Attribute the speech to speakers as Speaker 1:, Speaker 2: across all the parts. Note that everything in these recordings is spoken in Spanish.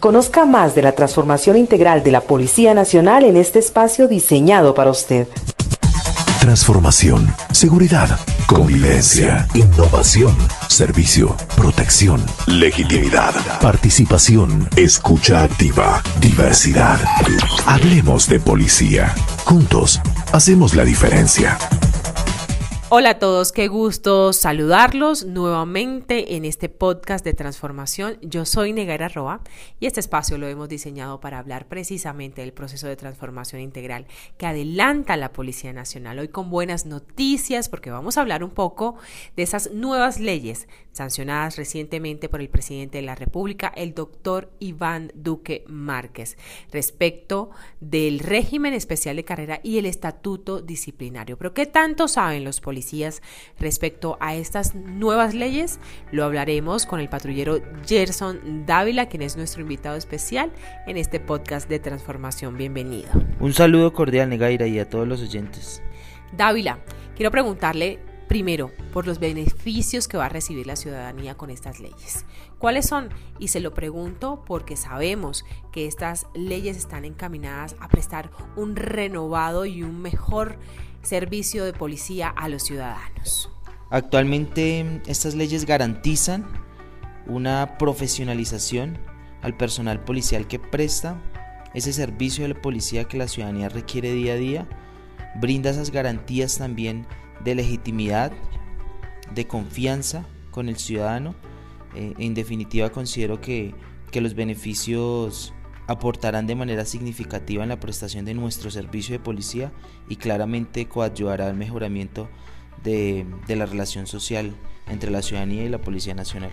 Speaker 1: Conozca más de la transformación integral de la Policía Nacional en este espacio diseñado para usted.
Speaker 2: Transformación, seguridad, convivencia, innovación, servicio, protección, legitimidad, participación, escucha activa, diversidad. Hablemos de policía. Juntos, hacemos la diferencia.
Speaker 3: Hola a todos, qué gusto saludarlos nuevamente en este podcast de transformación. Yo soy Negara Roa y este espacio lo hemos diseñado para hablar precisamente del proceso de transformación integral que adelanta la Policía Nacional. Hoy con buenas noticias porque vamos a hablar un poco de esas nuevas leyes sancionadas recientemente por el presidente de la República, el doctor Iván Duque Márquez, respecto del régimen especial de carrera y el estatuto disciplinario. Pero ¿qué tanto saben los policías respecto a estas nuevas leyes? Lo hablaremos con el patrullero Gerson Dávila, quien es nuestro invitado especial en este podcast de transformación. Bienvenido.
Speaker 4: Un saludo cordial, Negaira, y a todos los oyentes.
Speaker 3: Dávila, quiero preguntarle Primero, por los beneficios que va a recibir la ciudadanía con estas leyes. ¿Cuáles son? Y se lo pregunto porque sabemos que estas leyes están encaminadas a prestar un renovado y un mejor servicio de policía a los ciudadanos.
Speaker 4: Actualmente estas leyes garantizan una profesionalización al personal policial que presta ese servicio de la policía que la ciudadanía requiere día a día, brinda esas garantías también de legitimidad, de confianza con el ciudadano. Eh, en definitiva, considero que, los beneficios aportarán de manera significativa en la prestación de nuestro servicio de policía y claramente coadyuvará al mejoramiento de, de la relación social entre la ciudadanía y la Policía Nacional.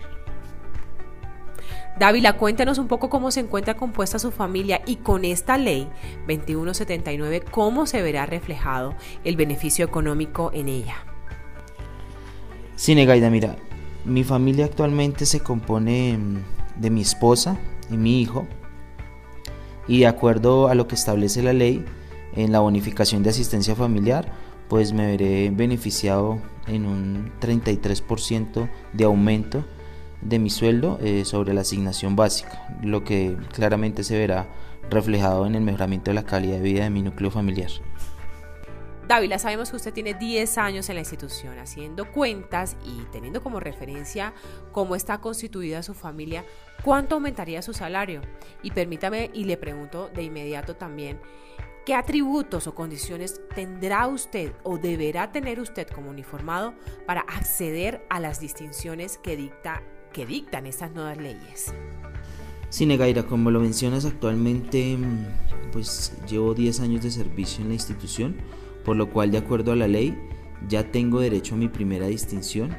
Speaker 3: Dávila, cuéntanos un poco cómo se encuentra compuesta su familia y con esta ley 2179, cómo se verá reflejado el beneficio económico en ella.
Speaker 4: Sí, Negaida, mira, mi familia actualmente se compone mm, de mi esposa y mi hijo y de acuerdo a lo que establece la ley en la bonificación de asistencia familiar, pues me veré beneficiado en un 33% de aumento de mi sueldo eh, sobre la asignación básica, lo que claramente se verá reflejado en el mejoramiento de la calidad de vida de mi núcleo familiar.
Speaker 3: Dávila, sabemos que usted tiene 10 años en la institución haciendo cuentas y teniendo como referencia cómo está constituida su familia, ¿cuánto aumentaría su salario? Y permítame y le pregunto de inmediato también, ¿qué atributos o condiciones tendrá usted o deberá tener usted como uniformado para acceder a las distinciones que dicta que dictan estas nuevas leyes.
Speaker 4: Sí, Negaira, como lo mencionas actualmente, mm, pues llevo 10 años de servicio en la institución, por lo cual de acuerdo a la ley ya tengo derecho a mi primera distinción.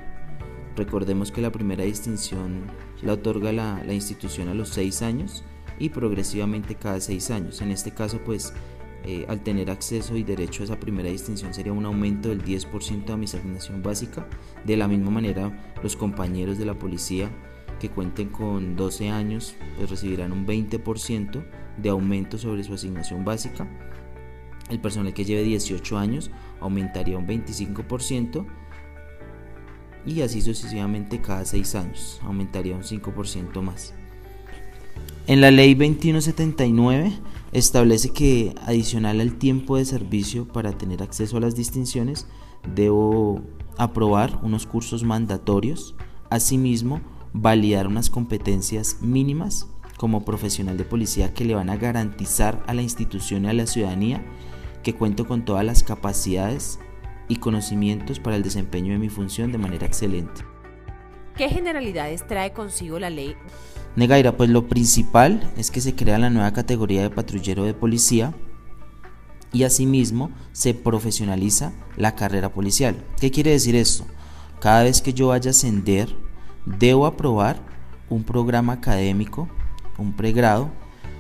Speaker 4: Recordemos que la primera distinción la otorga la, la institución a los 6 años y progresivamente cada 6 años. En este caso, pues eh, al tener acceso y derecho a esa primera distinción sería un aumento del 10% a mi asignación básica. De la misma manera, los compañeros de la policía que cuenten con 12 años pues recibirán un 20% de aumento sobre su asignación básica. El personal que lleve 18 años aumentaría un 25% y así sucesivamente cada 6 años aumentaría un 5% más. En la ley 2179 establece que adicional al tiempo de servicio para tener acceso a las distinciones, debo aprobar unos cursos mandatorios, asimismo validar unas competencias mínimas como profesional de policía que le van a garantizar a la institución y a la ciudadanía que cuento con todas las capacidades y conocimientos para el desempeño de mi función de manera excelente.
Speaker 3: ¿Qué generalidades trae consigo la ley
Speaker 4: Negaira, pues lo principal es que se crea la nueva categoría de patrullero de policía y asimismo se profesionaliza la carrera policial. ¿Qué quiere decir esto? Cada vez que yo vaya a ascender, debo aprobar un programa académico, un pregrado,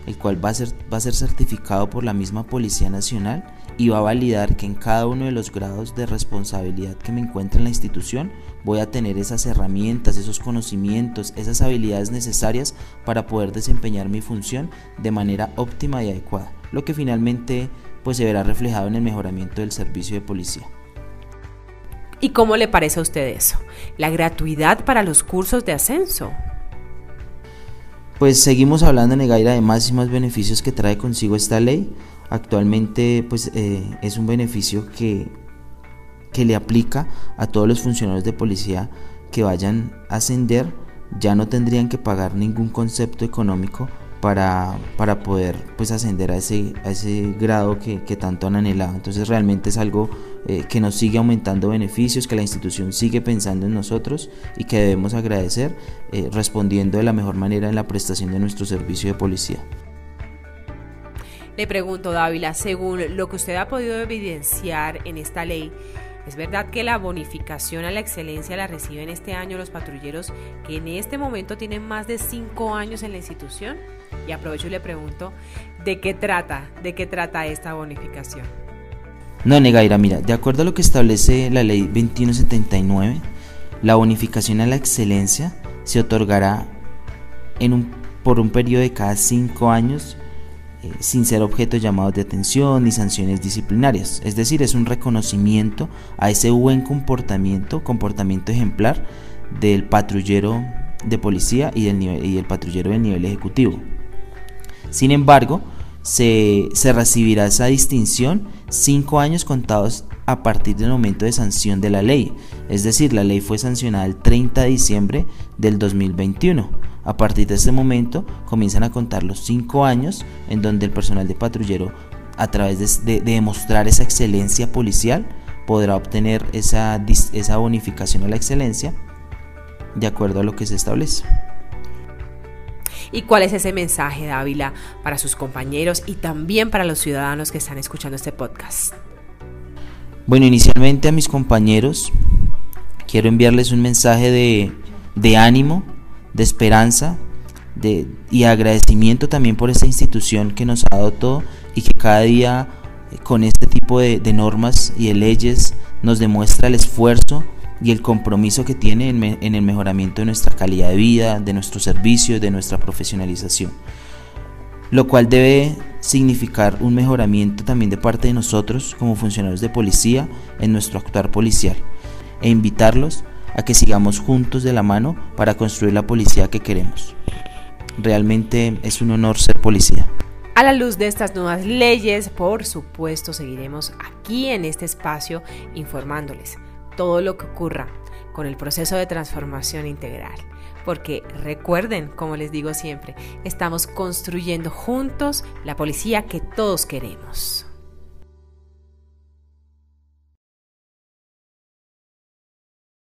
Speaker 4: el cual va a ser, va a ser certificado por la misma Policía Nacional y va a validar que en cada uno de los grados de responsabilidad que me encuentre en la institución voy a tener esas herramientas, esos conocimientos, esas habilidades necesarias para poder desempeñar mi función de manera óptima y adecuada, lo que finalmente pues se verá reflejado en el mejoramiento del servicio de policía.
Speaker 3: ¿Y cómo le parece a usted eso? La gratuidad para los cursos de ascenso.
Speaker 4: Pues seguimos hablando, Negaira, de más y más beneficios que trae consigo esta ley. Actualmente pues eh, es un beneficio que, que le aplica a todos los funcionarios de policía que vayan a ascender. Ya no tendrían que pagar ningún concepto económico para, para poder pues ascender a ese, a ese grado que, tanto han anhelado. Entonces realmente es algo eh, que nos sigue aumentando beneficios, que la institución sigue pensando en nosotros y que debemos agradecer eh, respondiendo de la mejor manera en la prestación de nuestro servicio de policía.
Speaker 3: Le pregunto, Dávila, según lo que usted ha podido evidenciar en esta ley, ¿Es verdad que la bonificación a la excelencia la reciben este año los patrulleros que en este momento tienen más de cinco años en la institución? Y aprovecho y le pregunto, ¿de qué trata? ¿De qué trata esta bonificación?
Speaker 4: No, Negaira, mira, de acuerdo a lo que establece la ley 2179, la bonificación a la excelencia se otorgará un, por un periodo de cada cinco años eh, sin ser objeto de llamados de atención ni sanciones disciplinarias. Es decir, es un reconocimiento a ese buen comportamiento, comportamiento ejemplar del patrullero de policía y del, nivel, y el patrullero del nivel ejecutivo. Sin embargo, se, se recibirá esa distinción cinco años contados a partir del momento de sanción de la ley. Es decir, la ley fue sancionada el 30 de diciembre del 2021. A partir de ese momento comienzan a contar los cinco años en donde el personal de patrullero, a través de, demostrar esa excelencia policial, podrá obtener esa, esa bonificación a la excelencia de acuerdo a lo que se establece.
Speaker 3: ¿Y cuál es ese mensaje, Dávila, para sus compañeros y también para los ciudadanos que están escuchando este podcast?
Speaker 4: Bueno, inicialmente a mis compañeros quiero enviarles un mensaje de, de ánimo, de esperanza de, y agradecimiento también por esta institución que nos ha dado todo y que cada día eh, con este tipo de, de normas y de leyes nos demuestra el esfuerzo y el compromiso que tiene en, el mejoramiento de nuestra calidad de vida, de nuestro servicio, de nuestra profesionalización. Lo cual debe significar un mejoramiento también de parte de nosotros como funcionarios de policía en nuestro actuar policial e invitarlos a que sigamos juntos de la mano para construir la policía que queremos. Realmente es un honor ser policía.
Speaker 3: A la luz de estas nuevas leyes, por supuesto, seguiremos aquí en este espacio informándoles todo lo que ocurra con el proceso de transformación integral. Porque recuerden, como les digo siempre, estamos construyendo juntos la policía que todos queremos.